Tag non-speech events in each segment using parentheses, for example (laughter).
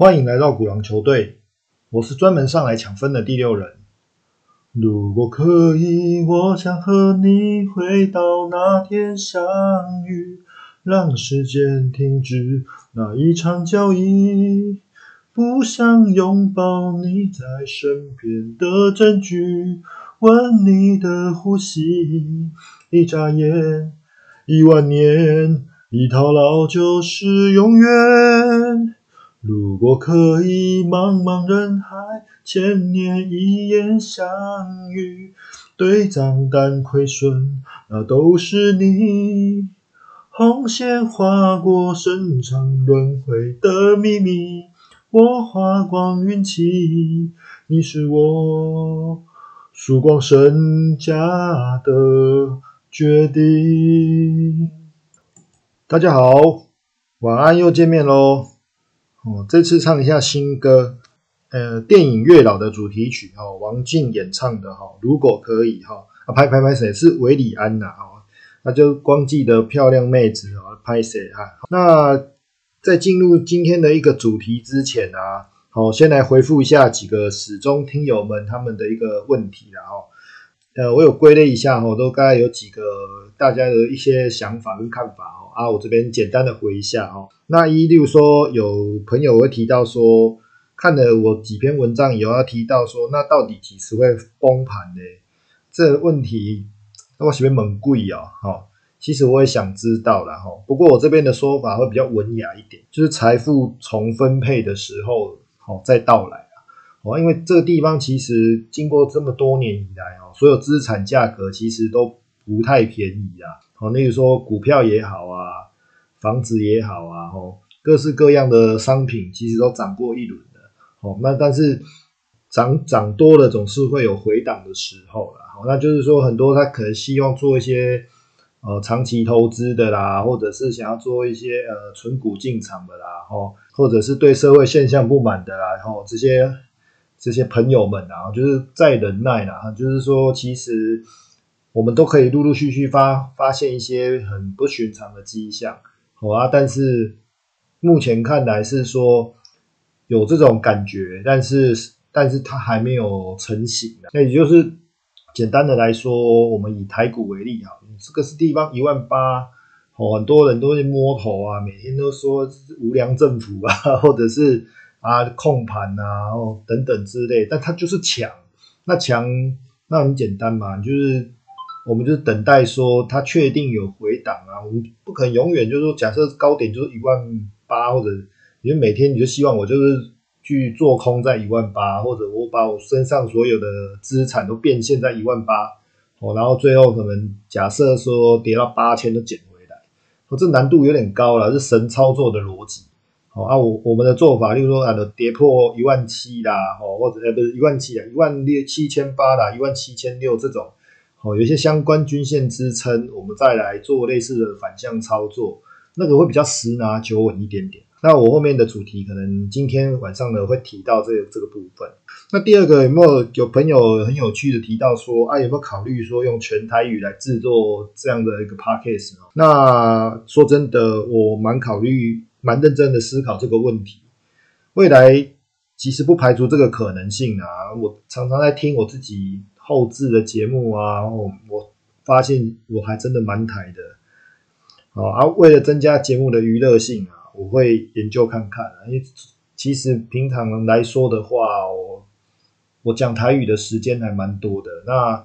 欢迎来到古狼球队，我是专门上来抢分的第六人。如果可以，我想和你回到那天相遇，让时间停止那一场交易。不想拥抱你在身边的证据，闻你的呼吸，一眨眼，一万年，一套牢就是永远。如果可以，茫茫人海，千年一眼相遇，对账单亏损，那都是你。红线划过深藏轮回的秘密，我花光运气，你是我曙光身家的决定。大家好，晚安，又见面喽。哦，这次唱一下新歌，呃，电影《月老》的主题曲哈，王静演唱的哈。如果可以哈，啊，拍拍拍谁是韦礼安呐哦，那就光记得漂亮妹子啊，拍谁哈。那在进入今天的一个主题之前啊，好，先来回复一下几个始终听友们他们的一个问题啦哦。呃，我有归类一下哈，都大概有几个大家的一些想法跟看法。啊，我这边简单的回一下哦。那一，例如说有朋友会提到说，看了我几篇文章以后，要提到说，那到底几时会崩盘呢？这问题我随便猛贵哦，哈。其实我也想知道了哈。不过我这边的说法会比较文雅一点，就是财富重分配的时候，好再到来啊。哦，因为这个地方其实经过这么多年以来哦，所有资产价格其实都不太便宜啊。哦，例如说股票也好啊，房子也好啊，哦，各式各样的商品其实都涨过一轮的，哦，那但是涨涨多了总是会有回档的时候啦，好，那就是说很多他可能希望做一些呃长期投资的啦，或者是想要做一些呃纯股进场的啦，哦，或者是对社会现象不满的啦，然后这些这些朋友们啊，就是再忍耐啦，就是说其实。我们都可以陆陆续续发发现一些很不寻常的迹象，好啊，但是目前看来是说有这种感觉，但是但是它还没有成型那也就是简单的来说，我们以台股为例啊，这个是地方一万八，哦，很多人都会摸头啊，每天都说无良政府啊，(laughs) 或者是啊控盘啊，哦等等之类，但它就是强，那强那很简单嘛，就是。我们就是等待说它确定有回档啊，我们不可能永远就是说假设高点就是一万八，或者因为每天你就希望我就是去做空在一万八，或者我把我身上所有的资产都变现在一万八，哦，然后最后可能假设说跌到八千都捡回来，哦，这难度有点高了，是神操作的逻辑，哦啊，我我们的做法，例如说啊，跌破一万七啦，哦，或者呃不是一万七啊，一万六七千八啦，一万七千六这种。哦，有一些相关均线支撑，我们再来做类似的反向操作，那个会比较十拿九稳一点点。那我后面的主题可能今天晚上呢会提到这这个部分。那第二个有没有有朋友很有趣的提到说啊，有没有考虑说用全台语来制作这样的一个 podcast 那说真的，我蛮考虑蛮认真的思考这个问题。未来其实不排除这个可能性啊。我常常在听我自己。后置的节目啊，我我发现我还真的蛮台的，好啊，为了增加节目的娱乐性啊，我会研究看看。因为其实平常来说的话，我我讲台语的时间还蛮多的，那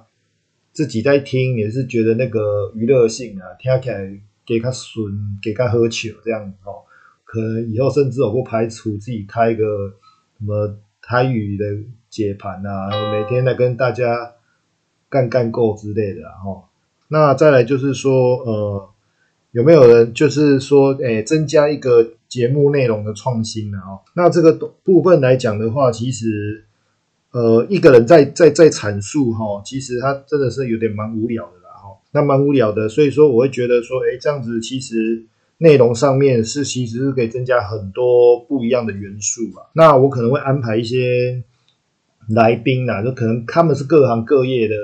自己在听也是觉得那个娱乐性啊，听起来给他顺，给他喝酒这样哦，可能以后甚至我不排除自己开一个什么台语的解盘啊，每天来跟大家。干干够之类的哈，那再来就是说，呃，有没有人就是说，诶，增加一个节目内容的创新呢？哦，那这个部分来讲的话，其实，呃，一个人在在在阐述哈，其实他真的是有点蛮无聊的啦，哈，那蛮无聊的，所以说我会觉得说，诶，这样子其实内容上面是其实是可以增加很多不一样的元素啊。那我可能会安排一些。来宾呐，就可能他们是各行各业的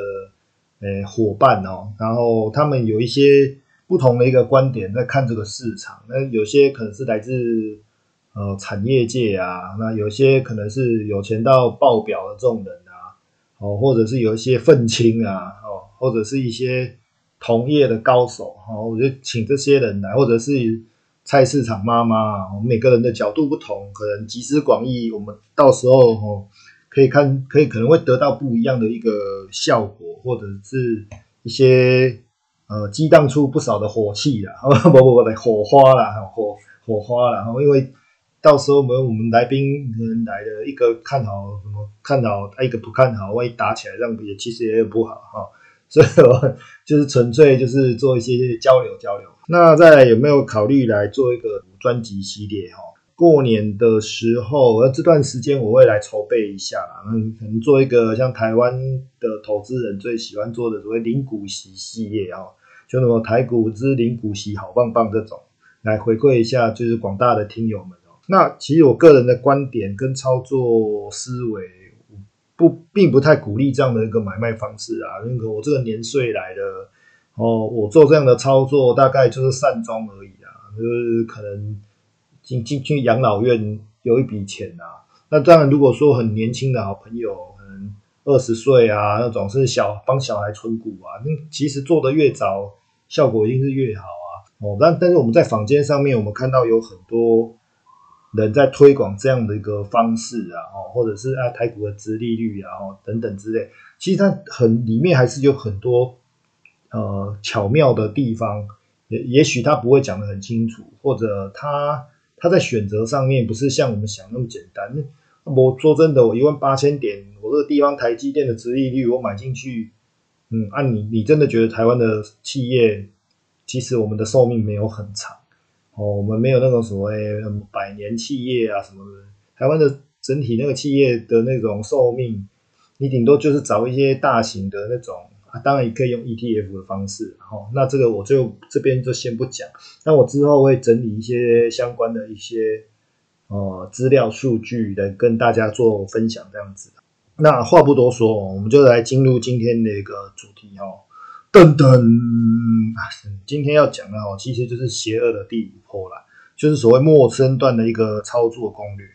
诶伙伴哦，然后他们有一些不同的一个观点在看这个市场。那有些可能是来自呃产业界啊，那有些可能是有钱到爆表的这种人啊，哦，或者是有一些愤青啊，哦，或者是一些同业的高手，哦，我就请这些人来，或者是菜市场妈妈，我们每个人的角度不同，可能集思广益，我们到时候哦。可以看，可以可能会得到不一样的一个效果，或者是一些呃激荡出不少的火气啦，(laughs) 不不不火花啦，火火花啦。因为到时候我们我们来宾来了一个看好什么看好，一个不看好，万一打起来，这样也其实也有不好哈。(laughs) 所以我就是纯粹就是做一些交流交流。那再有没有考虑来做一个专辑系列哈？过年的时候，那这段时间我会来筹备一下，嗯，可能做一个像台湾的投资人最喜欢做的所谓零股息系列啊，就那么台股之零股息好棒棒这种，来回馈一下就是广大的听友们哦。那其实我个人的观点跟操作思维，不并不太鼓励这样的一个买卖方式啊。那个我这个年岁来的哦，我做这样的操作大概就是善终而已啊，就是可能。进进去养老院有一笔钱啊，那当然如果说很年轻的好朋友，可能二十岁啊那种是小帮小孩存股啊，那其实做的越早，效果一定是越好啊。哦，但但是我们在坊间上面，我们看到有很多人在推广这样的一个方式啊，哦，或者是啊台股的殖利率啊，哦等等之类，其实它很里面还是有很多呃巧妙的地方，也也许他不会讲得很清楚，或者他。他在选择上面不是像我们想那么简单。我说真的，我一万八千点，我这个地方台积电的殖利率，我买进去，嗯，按你你真的觉得台湾的企业，其实我们的寿命没有很长哦，我们没有那种所谓百年企业啊什么的。台湾的整体那个企业的那种寿命，你顶多就是找一些大型的那种。啊，当然也可以用 ETF 的方式，哈，那这个我就这边就先不讲，那我之后会整理一些相关的一些呃资料数据来跟大家做分享，这样子。那话不多说，我们就来进入今天的一个主题，哈，噔噔，今天要讲的哦，其实就是邪恶的第五波啦，就是所谓陌生段的一个操作攻略。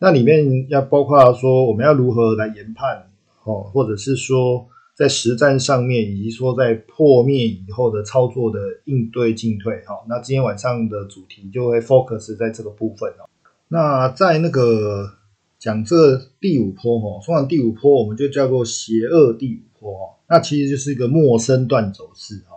那里面要包括说我们要如何来研判，哦，或者是说。在实战上面，以及说在破灭以后的操作的应对进退，哈，那今天晚上的主题就会 focus 在这个部分哦。那在那个讲这第五波，哈，说完第五波，我们就叫做邪恶第五波，哈，那其实就是一个陌生段走势，哈。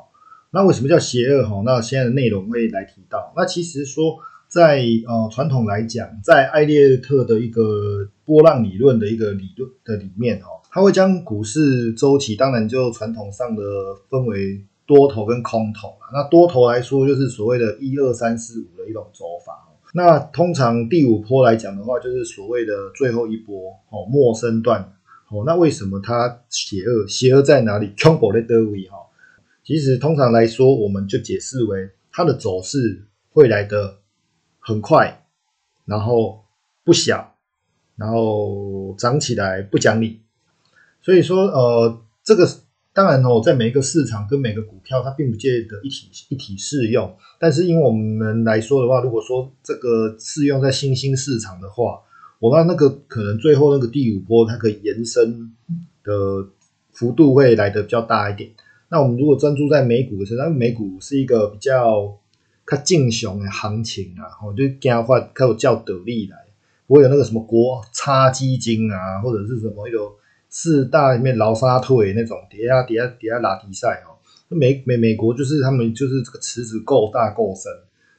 那为什么叫邪恶，哈？那现在的内容会来提到。那其实说在呃传统来讲，在艾略特的一个波浪理论的一个理论的里面，哈。他会将股市周期，当然就传统上的分为多头跟空头那多头来说，就是所谓的一二三四五的一种走法。那通常第五波来讲的话，就是所谓的最后一波哦，陌生段哦。那为什么它邪恶？邪恶在哪里？空博的德维哈。其实通常来说，我们就解释为它的走势会来的很快，然后不小，然后涨起来不讲理。所以说，呃，这个当然哦，在每一个市场跟每个股票，它并不见得一体一体适用。但是，因为我们来说的话，如果说这个适用在新兴市场的话，我那那个可能最后那个第五波，它可以延伸的幅度会来的比较大一点。那我们如果专注在美股的身上，美股是一个比较它竞雄的行情啊，我就加话它有叫得力来，不会有那个什么国差基金啊，或者是什么有。四大里面劳沙腿那种叠下叠下叠下拉提赛哦，美美美国就是他们就是这个池子够大够深，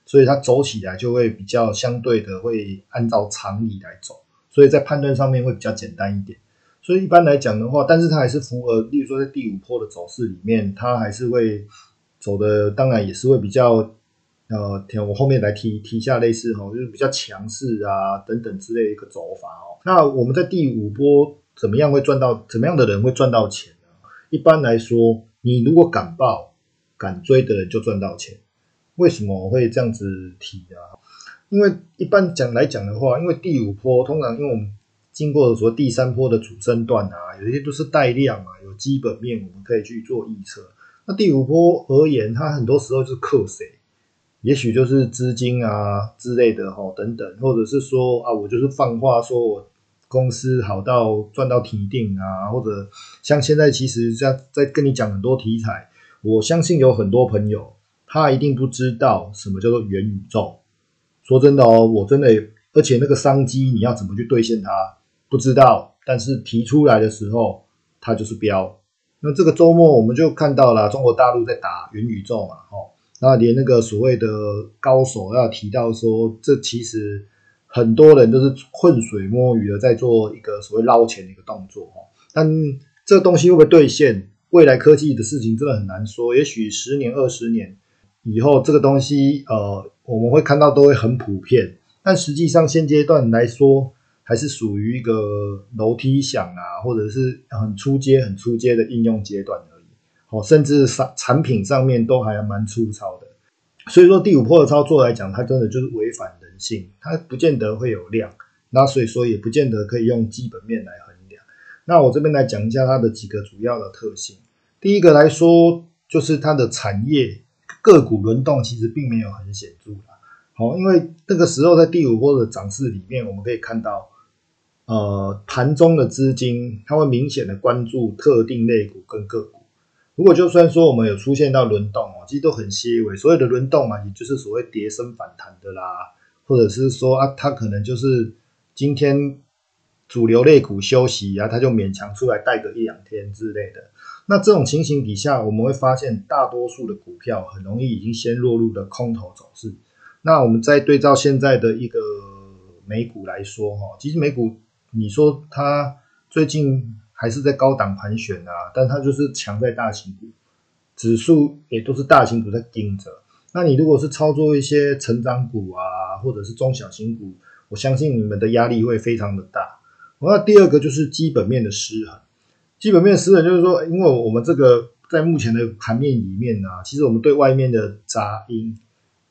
所以它走起来就会比较相对的会按照常理来走，所以在判断上面会比较简单一点。所以一般来讲的话，但是它还是符合，例如说在第五波的走势里面，它还是会走的，当然也是会比较呃，我后面来提提下类似哈，就是比较强势啊等等之类的一个走法哦。那我们在第五波。怎么样会赚到？怎么样的人会赚到钱呢？一般来说，你如果敢报、敢追的人就赚到钱。为什么我会这样子提啊？因为一般讲来讲的话，因为第五波通常因为我们经过说第三波的主升段啊，有些都是带量啊，有基本面我们可以去做预测。那第五波而言，它很多时候就是克谁？也许就是资金啊之类的哈，等等，或者是说啊，我就是放话说我公司好到赚到体定啊，或者像现在其实在在跟你讲很多题材，我相信有很多朋友他一定不知道什么叫做元宇宙。说真的哦，我真的，而且那个商机你要怎么去兑现它，不知道，但是提出来的时候，它就是标。那这个周末我们就看到了中国大陆在打元宇宙嘛，哦，那连那个所谓的高手要提到说，这其实很多人都是浑水摸鱼的在做一个所谓捞钱的一个动作，哦，但这个东西会不会兑现？未来科技的事情真的很难说，也许十年、二十年以后，这个东西呃，我们会看到都会很普遍，但实际上现阶段来说。还是属于一个楼梯响啊，或者是很出阶、很出阶的应用阶段而已。哦，甚至产产品上面都还蛮粗糙的。所以说第五波的操作来讲，它真的就是违反性，它不见得会有量。那所以说也不见得可以用基本面来衡量。那我这边来讲一下它的几个主要的特性。第一个来说，就是它的产业个股轮动其实并没有很显著啦。好，因为那个时候在第五波的涨势里面，我们可以看到。呃，盘中的资金，它会明显的关注特定类股跟个股。如果就算说我们有出现到轮动哦，其实都很细微。所谓的轮动嘛，也就是所谓跌升反弹的啦，或者是说啊，他可能就是今天主流类股休息啊，他就勉强出来带个一两天之类的。那这种情形底下，我们会发现大多数的股票很容易已经先落入了空头走势。那我们再对照现在的一个美股来说哈，其实美股。你说它最近还是在高档盘旋啊，但它就是强在大型股，指数也都是大型股在盯着。那你如果是操作一些成长股啊，或者是中小型股，我相信你们的压力会非常的大。那第二个就是基本面的失衡，基本面失衡就是说，因为我们这个在目前的盘面里面呢，其实我们对外面的杂音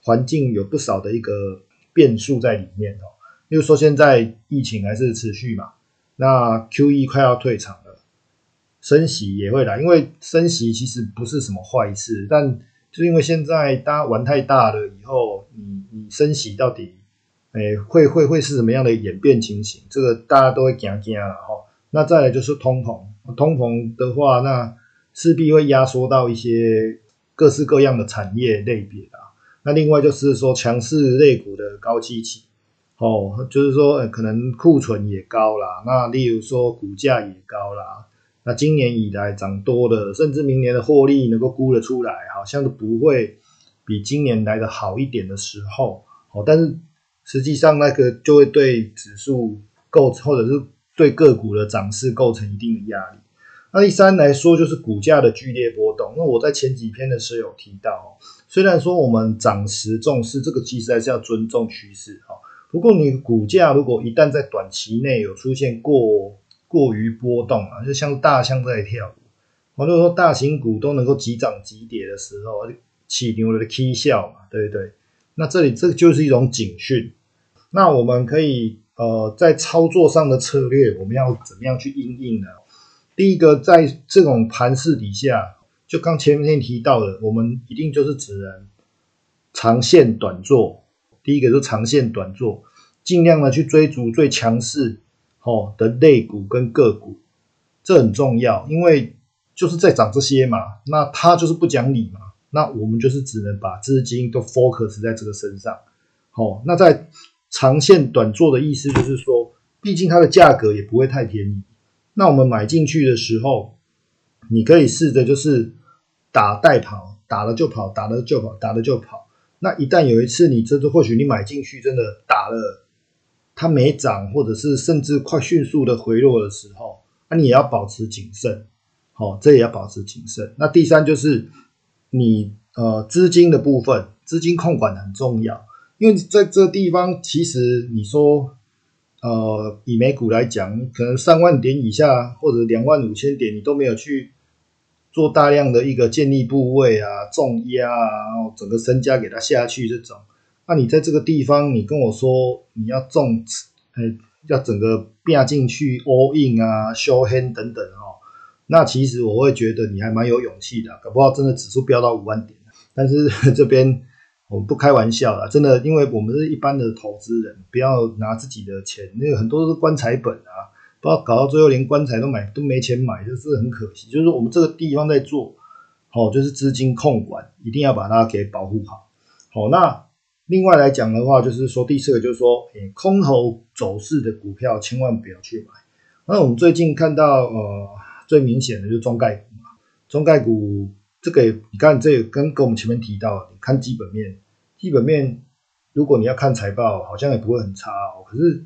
环境有不少的一个变数在里面哦。例如说，现在疫情还是持续嘛，那 Q E 快要退场了，升息也会来，因为升息其实不是什么坏事，但就因为现在大家玩太大了，以后你你升息到底，哎，会会会是什么样的演变情形？这个大家都会惊惊了哈。那再来就是通膨，通膨的话，那势必会压缩到一些各式各样的产业类别啊。那另外就是说强势类股的高基期。哦，就是说，可能库存也高啦，那例如说股价也高啦，那今年以来涨多了，甚至明年的获利能够估得出来，好像都不会比今年来的好一点的时候，哦，但是实际上那个就会对指数构或者是对个股的涨势构成一定的压力。那第三来说，就是股价的剧烈波动。那我在前几篇的时候有提到，虽然说我们涨时重视这个，其实还是要尊重趋势，哈。不过，你股价如果一旦在短期内有出现过过于波动啊，就像大象在跳舞，或者说大型股都能够急涨急跌的时候，起牛的 K 笑嘛，对不对？那这里这就是一种警讯。那我们可以呃在操作上的策略，我们要怎么样去应应呢？第一个，在这种盘势底下，就刚前面提到的，我们一定就是只能长线短做。第一个是长线短做，尽量的去追逐最强势哦的类股跟个股，这很重要，因为就是在涨这些嘛，那它就是不讲理嘛，那我们就是只能把资金都 focus 在这个身上，好，那在长线短做的意思就是说，毕竟它的价格也不会太便宜，那我们买进去的时候，你可以试着就是打带跑，打了就跑，打了就跑，打了就跑。那一旦有一次你真的或许你买进去真的打了，它没涨，或者是甚至快迅速的回落的时候，那你也要保持谨慎，好，这也要保持谨慎。那第三就是你呃资金的部分，资金控管很重要，因为在这地方其实你说呃以美股来讲，可能三万点以下或者两万五千点你都没有去。做大量的一个建立部位啊，重压啊，然后整个身家给它下去这种，那你在这个地方，你跟我说你要重，呃，要整个变进去 all in 啊，show hand 等等哦，那其实我会觉得你还蛮有勇气的，搞不好真的指数飙到五万点，但是 (laughs) 这边我们不开玩笑啦，真的，因为我们是一般的投资人，不要拿自己的钱，那个很多都是棺材本啊，不知道搞到最后连棺材都买都没钱买，就是很可惜。就是我们这个地方在做，好，就是资金控管，一定要把它给保护好。好，那另外来讲的话，就是说第四个就是说，诶，空头走势的股票千万不要去买。那我们最近看到，呃，最明显的就是中概股嘛，中概股。这个你看，这跟跟我们前面提到，你看基本面，基本面如果你要看财报，好像也不会很差哦。可是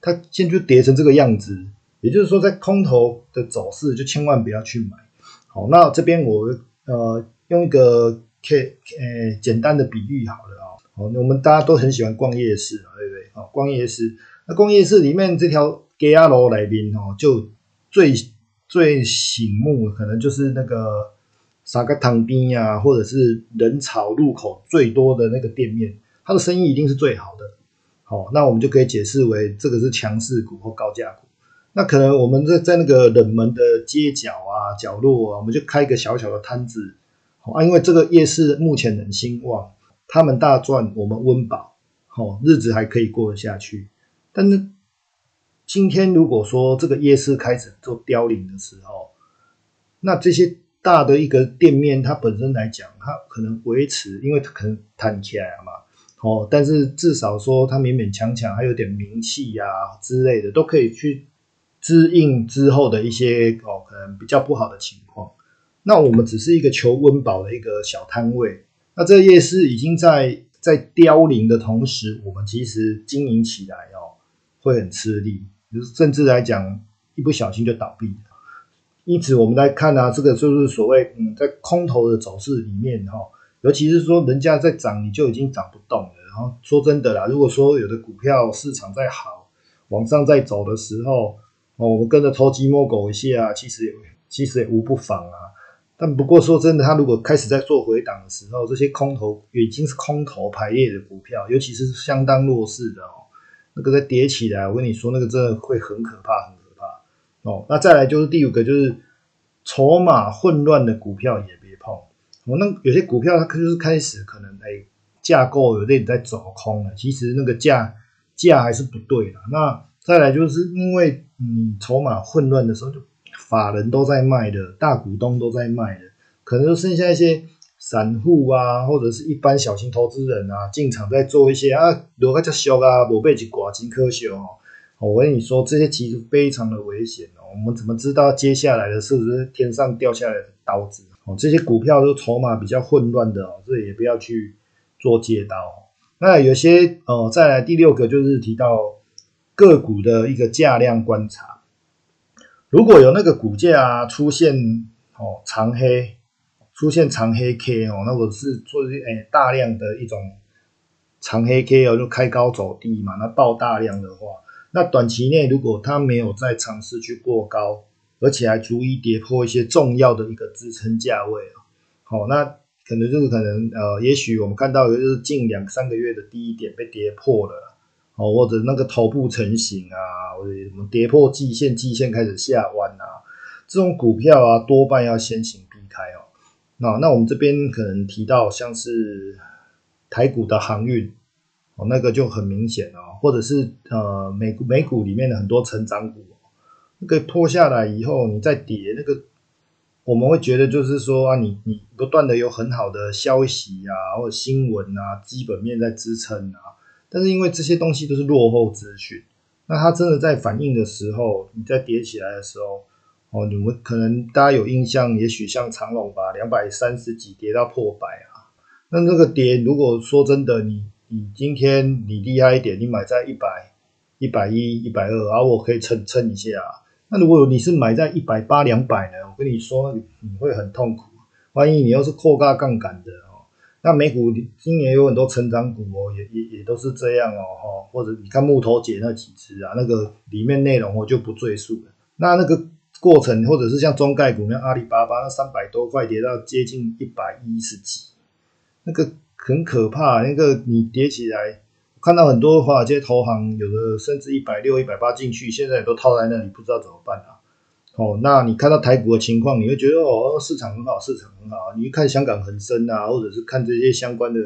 它现在就跌成这个样子，也就是说，在空头的走势就千万不要去买。好，那这边我呃用一个 K 呃简单的比喻好了啊。好，我们大家都很喜欢逛夜市，对不对？哦，逛夜市，那逛夜市里面这条街啊路来宾哦，就最最醒目，可能就是那个。啥个汤边呀，或者是人潮入口最多的那个店面，它的生意一定是最好的。好，那我们就可以解释为这个是强势股或高价股。那可能我们在在那个冷门的街角啊、角落啊，我们就开一个小小的摊子。好，因为这个夜市目前很兴旺，他们大赚，我们温饱，好日子还可以过得下去。但是今天如果说这个夜市开始做凋零的时候，那这些。大的一个店面，它本身来讲，它可能维持，因为它可能弹起来了嘛，哦，但是至少说它勉勉强强还有点名气呀之类的，都可以去支应之后的一些哦，可能比较不好的情况。那我们只是一个求温饱的一个小摊位，那这个夜市已经在在凋零的同时，我们其实经营起来哦会很吃力，甚至来讲一不小心就倒闭。因此，我们来看啊，这个就是所谓嗯，在空头的走势里面哈，尤其是说人家在涨，你就已经涨不动了。然后说真的啦，如果说有的股票市场在好，往上在走的时候，哦，我们跟着偷鸡摸狗一下，其实也其实也无不妨啊。但不过说真的，他如果开始在做回档的时候，这些空头已经是空头排列的股票，尤其是相当弱势的哦，那个再跌起来，我跟你说，那个真的会很可怕。很可怕哦，那再来就是第五个，就是筹码混乱的股票也别碰。我那有些股票它就是开始可能哎架构有点在走空了，其实那个价价还是不对的。那再来就是因为嗯筹码混乱的时候，就法人都在卖的，大股东都在卖的，可能就剩下一些散户啊，或者是一般小型投资人啊进场在做一些啊，如果叫小啊，无被去挂金科学哦。我跟你说，这些其实非常的危险哦。我们怎么知道接下来的是不是天上掉下来的刀子哦？这些股票都筹码比较混乱的哦，这也不要去做借刀。那有些呃，再来第六个就是提到个股的一个价量观察。如果有那个股价出现哦长黑，出现长黑 K 哦，那我是做些诶大量的一种长黑 K 哦，就开高走低嘛，那爆大量的话。那短期内如果它没有再尝试去过高，而且还足以跌破一些重要的一个支撑价位啊，好，那可能就是可能呃，也许我们看到的就是近两三个月的低点被跌破了，哦，或者那个头部成型啊，或者什么跌破季线，季线开始下弯啊，这种股票啊，多半要先行避开哦。那那我们这边可能提到像是台股的航运。哦，那个就很明显哦，或者是呃美股美股里面的很多成长股，那个破下来以后，你再跌，那个我们会觉得就是说啊，你你不断的有很好的消息啊，或者新闻啊，基本面在支撑啊，但是因为这些东西都是落后资讯，那它真的在反应的时候，你在跌起来的时候，哦，你们可能大家有印象，也许像长隆吧，两百三十几跌到破百啊，那那个跌，如果说真的你。你今天你厉害一点，你买在一百、一百一、一百二，啊，我可以撑撑一下。啊那如果你是买在一百八、两百呢？我跟你说，你会很痛苦。万一你又是扩大杠杆的，那美股今年有很多成长股哦，也也也都是这样哦，哈。或者你看木头姐那几只啊，那个里面内容我就不赘述了。那那个过程，或者是像中概股，那阿里巴巴那三百多块跌到接近一百一十几，那个。很可怕，那个你叠起来，看到很多华尔街投行有的甚至一百六、一百八进去，现在都套在那里，不知道怎么办啊。哦，那你看到台股的情况，你会觉得哦，市场很好，市场很好。你一看香港恒生啊，或者是看这些相关的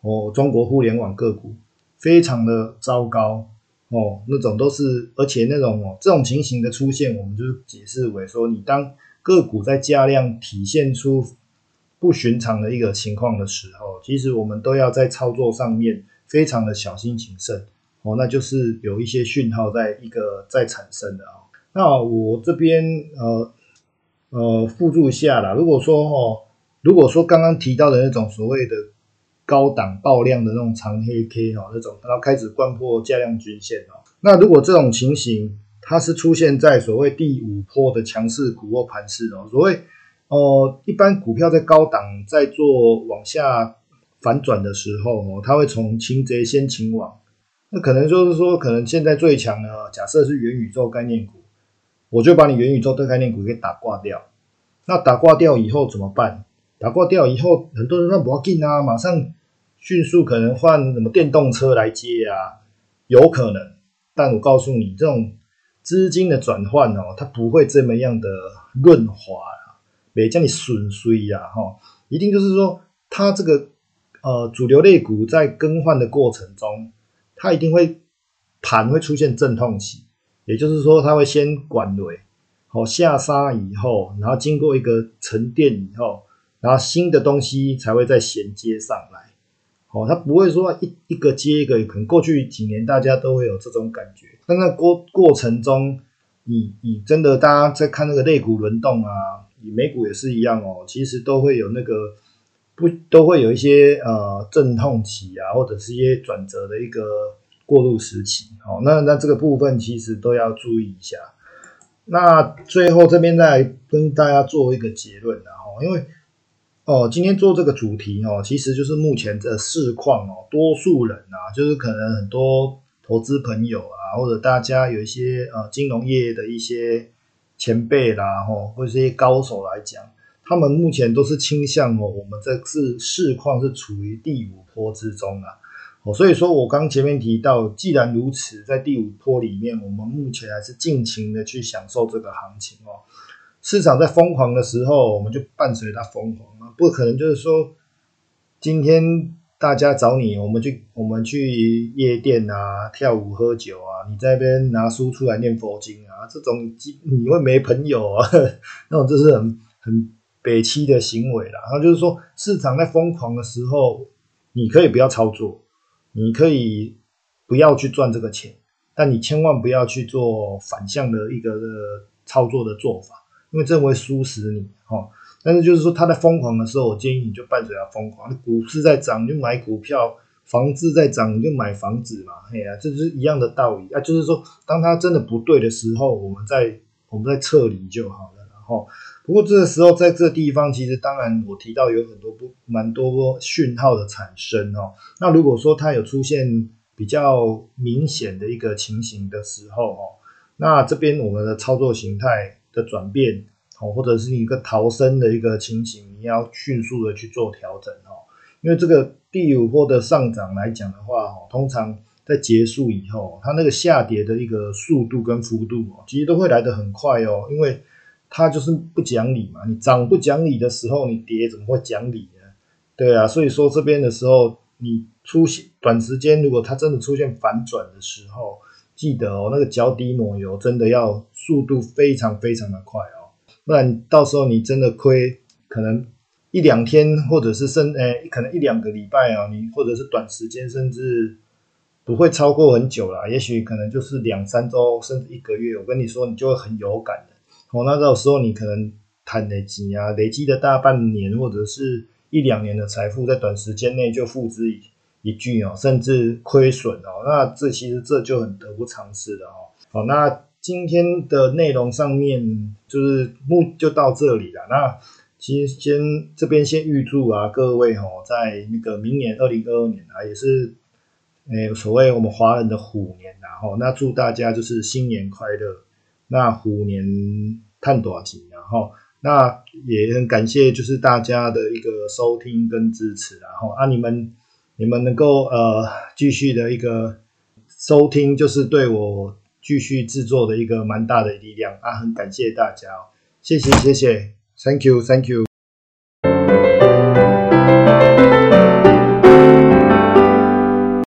哦，中国互联网个股非常的糟糕哦，那种都是，而且那种哦，这种情形的出现，我们就解释为说，你当个股在价量体现出不寻常的一个情况的时候，其实我们都要在操作上面非常的小心谨慎哦，那就是有一些讯号在一个在产生的啊。那我这边呃呃附注一下啦，如果说哦，如果说刚刚提到的那种所谓的高档爆量的那种长黑 K 哦，那种然后开始贯破价量均线哦，那如果这种情形它是出现在所谓第五波的强势股或盘势哦，所谓哦一般股票在高档在做往下反转的时候哦，它会从擒贼先擒王，那可能就是说可能现在最强的假设是元宇宙概念股。我就把你元宇宙的概念股给打挂掉，那打挂掉以后怎么办？打挂掉以后，很多人说不要进啊，马上迅速可能换什么电动车来接啊，有可能。但我告诉你，这种资金的转换哦，它不会这么样的润滑啊，没叫你损衰呀，哈，一定就是说，它这个呃主流类股在更换的过程中，它一定会盘会出现阵痛期。也就是说，它会先管雷，好下杀以后，然后经过一个沉淀以后，然后新的东西才会再衔接上来。好，它不会说一一个接一个，可能过去几年大家都会有这种感觉。但在过过程中，你你真的大家在看那个类股轮动啊，以美股也是一样哦，其实都会有那个不都会有一些呃阵痛期啊，或者是一些转折的一个。过渡时期，好，那那这个部分其实都要注意一下。那最后这边再跟大家做一个结论的哈，因为哦，今天做这个主题哦，其实就是目前的市况哦，多数人啊，就是可能很多投资朋友啊，或者大家有一些呃金融业的一些前辈啦，吼，或者一些高手来讲，他们目前都是倾向哦，我们这是市况是处于第五波之中啊。哦所以说我刚前面提到，既然如此，在第五波里面，我们目前还是尽情的去享受这个行情哦。市场在疯狂的时候，我们就伴随它疯狂啊，不可能就是说，今天大家找你，我们去我们去夜店啊，跳舞喝酒啊，你在那边拿书出来念佛经啊，这种你会没朋友啊，(laughs) 那种就是很很北欺的行为啦。然后就是说，市场在疯狂的时候，你可以不要操作。你可以不要去赚这个钱，但你千万不要去做反向的一个操作的做法，因为这会输死你哈。但是就是说，他在疯狂的时候，我建议你就伴随他疯狂。股市在涨，你就买股票；房子在涨，你就买房子嘛。哎呀，这是一样的道理啊。就是说，当它真的不对的时候，我们再我们再撤离就好了。哦，不过这个时候在这地方，其实当然我提到有很多不蛮多讯号的产生哦。那如果说它有出现比较明显的一个情形的时候哦，那这边我们的操作形态的转变哦，或者是一个逃生的一个情形，你要迅速的去做调整哦。因为这个第五波的上涨来讲的话哦，通常在结束以后，它那个下跌的一个速度跟幅度哦，其实都会来得很快哦，因为它就是不讲理嘛，你涨不讲理的时候，你跌怎么会讲理呢？对啊，所以说这边的时候，你出现短时间，如果它真的出现反转的时候，记得哦，那个脚底抹油真的要速度非常非常的快哦，不然到时候你真的亏，可能一两天或者是甚诶，可能一两个礼拜啊，你或者是短时间，甚至不会超过很久啦，也许可能就是两三周甚至一个月，我跟你说，你就会很有感的。哦，那到时候你可能谈累积啊，累积的大半年或者是一两年的财富，在短时间内就付之一一炬哦，甚至亏损哦，那这其实这就很得不偿失的哦。好，那今天的内容上面就是目就到这里了。那其实先这边先预祝啊各位哦，在那个明年二零二二年啊，也是诶所谓我们华人的虎年然后那祝大家就是新年快乐。那虎年探多少集，然后那也很感谢，就是大家的一个收听跟支持，然后啊，你们你们能够呃继续的一个收听，就是对我继续制作的一个蛮大的力量啊，很感谢大家，谢谢谢谢，Thank you Thank you。